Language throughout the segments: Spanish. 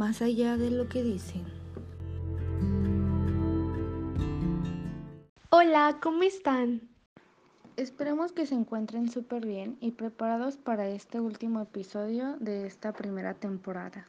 más allá de lo que dicen. Hola, ¿cómo están? Esperemos que se encuentren súper bien y preparados para este último episodio de esta primera temporada.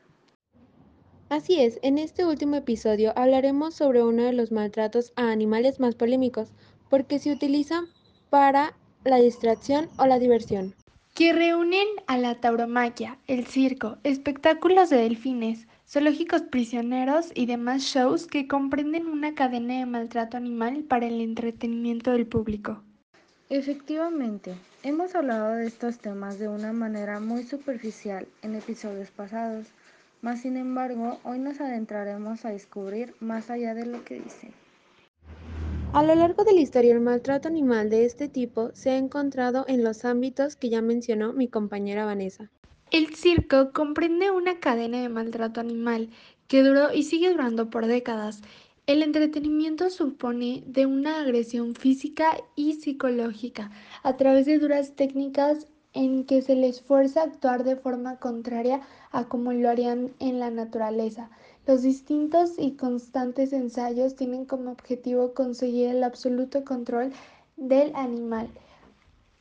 Así es, en este último episodio hablaremos sobre uno de los maltratos a animales más polémicos, porque se utilizan para la distracción o la diversión. Que reúnen a la tauromaquia, el circo, espectáculos de delfines, zoológicos prisioneros y demás shows que comprenden una cadena de maltrato animal para el entretenimiento del público. Efectivamente, hemos hablado de estos temas de una manera muy superficial en episodios pasados, mas sin embargo hoy nos adentraremos a descubrir más allá de lo que dicen. A lo largo de la historia, el maltrato animal de este tipo se ha encontrado en los ámbitos que ya mencionó mi compañera Vanessa. El circo comprende una cadena de maltrato animal que duró y sigue durando por décadas. El entretenimiento supone de una agresión física y psicológica a través de duras técnicas en que se les fuerza a actuar de forma contraria a como lo harían en la naturaleza. Los distintos y constantes ensayos tienen como objetivo conseguir el absoluto control del animal,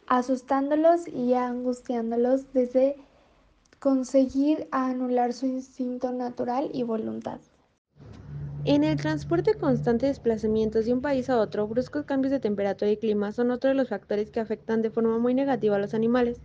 asustándolos y angustiándolos desde conseguir anular su instinto natural y voluntad. En el transporte constante de desplazamientos de un país a otro, bruscos cambios de temperatura y clima son otro de los factores que afectan de forma muy negativa a los animales.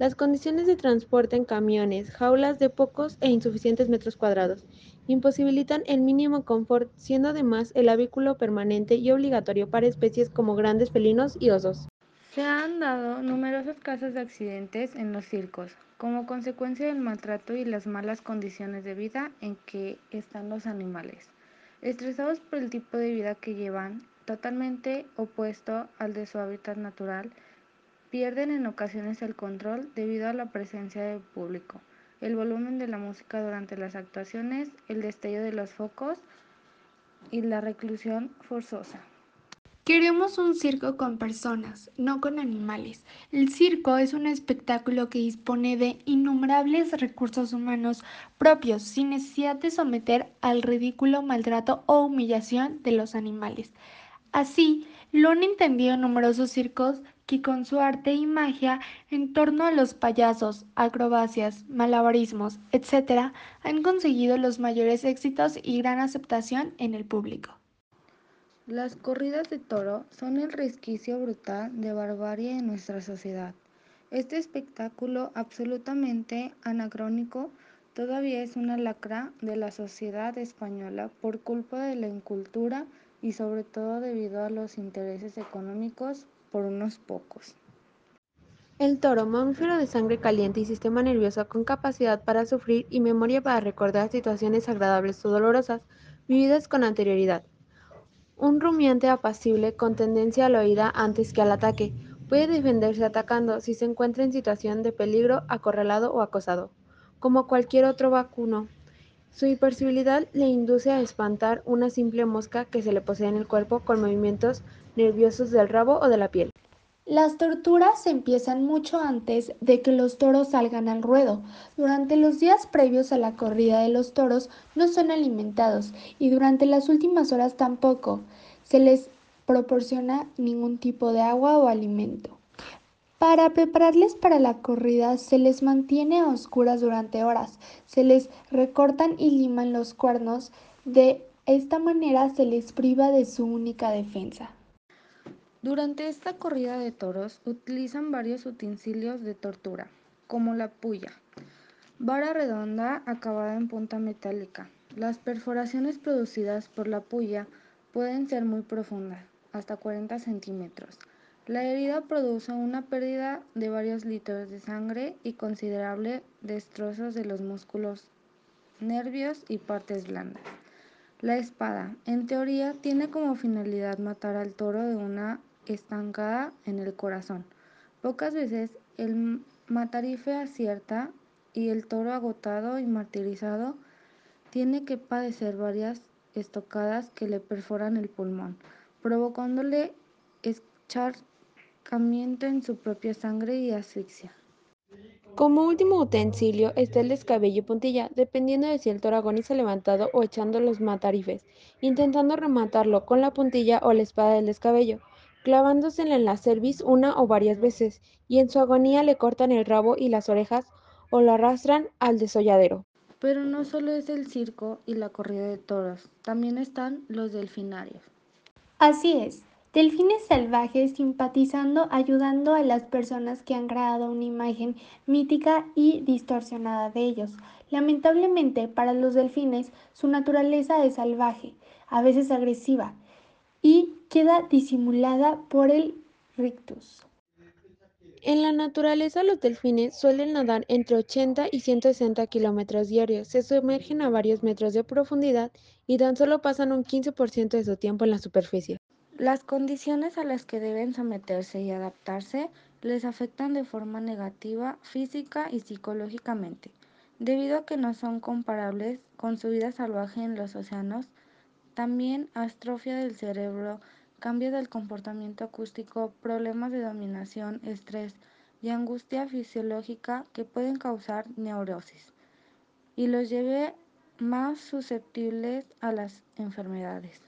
Las condiciones de transporte en camiones, jaulas de pocos e insuficientes metros cuadrados, imposibilitan el mínimo confort, siendo además el habitáculo permanente y obligatorio para especies como grandes felinos y osos. Se han dado numerosos casos de accidentes en los circos, como consecuencia del maltrato y las malas condiciones de vida en que están los animales, estresados por el tipo de vida que llevan, totalmente opuesto al de su hábitat natural, pierden en ocasiones el control debido a la presencia del público, el volumen de la música durante las actuaciones, el destello de los focos y la reclusión forzosa. Queremos un circo con personas, no con animales. El circo es un espectáculo que dispone de innumerables recursos humanos propios sin necesidad de someter al ridículo, maltrato o humillación de los animales. Así, lo han entendido numerosos circos que con su arte y magia en torno a los payasos, acrobacias, malabarismos, etc., han conseguido los mayores éxitos y gran aceptación en el público. Las corridas de toro son el resquicio brutal de barbarie en nuestra sociedad. Este espectáculo absolutamente anacrónico todavía es una lacra de la sociedad española por culpa de la incultura y sobre todo debido a los intereses económicos por unos pocos. El toro, mamífero de sangre caliente y sistema nervioso con capacidad para sufrir y memoria para recordar situaciones agradables o dolorosas vividas con anterioridad. Un rumiante apacible con tendencia a la oída antes que al ataque. Puede defenderse atacando si se encuentra en situación de peligro, acorralado o acosado. Como cualquier otro vacuno, su hipersensibilidad le induce a espantar una simple mosca que se le posee en el cuerpo con movimientos nerviosos del rabo o de la piel. Las torturas empiezan mucho antes de que los toros salgan al ruedo. Durante los días previos a la corrida de los toros no son alimentados y durante las últimas horas tampoco se les proporciona ningún tipo de agua o alimento. Para prepararles para la corrida se les mantiene a oscuras durante horas, se les recortan y liman los cuernos, de esta manera se les priva de su única defensa. Durante esta corrida de toros utilizan varios utensilios de tortura, como la puya, vara redonda acabada en punta metálica. Las perforaciones producidas por la puya pueden ser muy profundas, hasta 40 centímetros. La herida produce una pérdida de varios litros de sangre y considerable destrozos de los músculos, nervios y partes blandas. La espada, en teoría, tiene como finalidad matar al toro de una estancada en el corazón. Pocas veces el matarife acierta y el toro agotado y martirizado tiene que padecer varias estocadas que le perforan el pulmón, provocándole echar en su propia sangre y asfixia. Como último utensilio está el descabello y puntilla, dependiendo de si el toro agoniza levantado o echando los matarifes, intentando rematarlo con la puntilla o la espada del descabello, clavándosela en la cerviz una o varias veces, y en su agonía le cortan el rabo y las orejas o lo arrastran al desolladero. Pero no solo es el circo y la corrida de toros, también están los delfinarios. Así es, delfines salvajes simpatizando, ayudando a las personas que han creado una imagen mítica y distorsionada de ellos. Lamentablemente, para los delfines, su naturaleza es salvaje, a veces agresiva, y queda disimulada por el rictus. En la naturaleza los delfines suelen nadar entre 80 y 160 kilómetros diarios, se sumergen a varios metros de profundidad y tan solo pasan un 15% de su tiempo en la superficie. Las condiciones a las que deben someterse y adaptarse les afectan de forma negativa física y psicológicamente, debido a que no son comparables con su vida salvaje en los océanos, también astrofia del cerebro, cambios del comportamiento acústico, problemas de dominación, estrés y angustia fisiológica que pueden causar neurosis y los lleve más susceptibles a las enfermedades.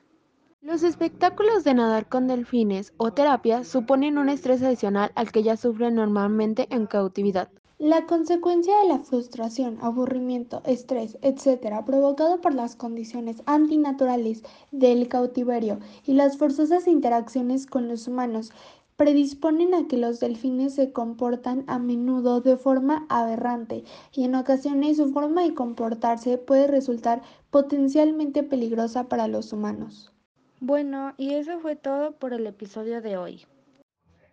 Los espectáculos de nadar con delfines o terapia suponen un estrés adicional al que ya sufren normalmente en cautividad. La consecuencia de la frustración, aburrimiento, estrés, etc., provocado por las condiciones antinaturales del cautiverio y las forzosas interacciones con los humanos, predisponen a que los delfines se comportan a menudo de forma aberrante y en ocasiones su forma de comportarse puede resultar potencialmente peligrosa para los humanos. Bueno, y eso fue todo por el episodio de hoy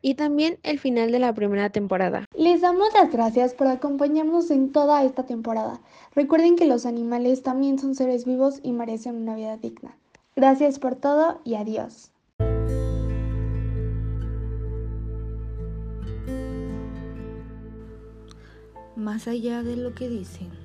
y también el final de la primera temporada. Les damos las gracias por acompañarnos en toda esta temporada. Recuerden que los animales también son seres vivos y merecen una vida digna. Gracias por todo y adiós. Más allá de lo que dicen.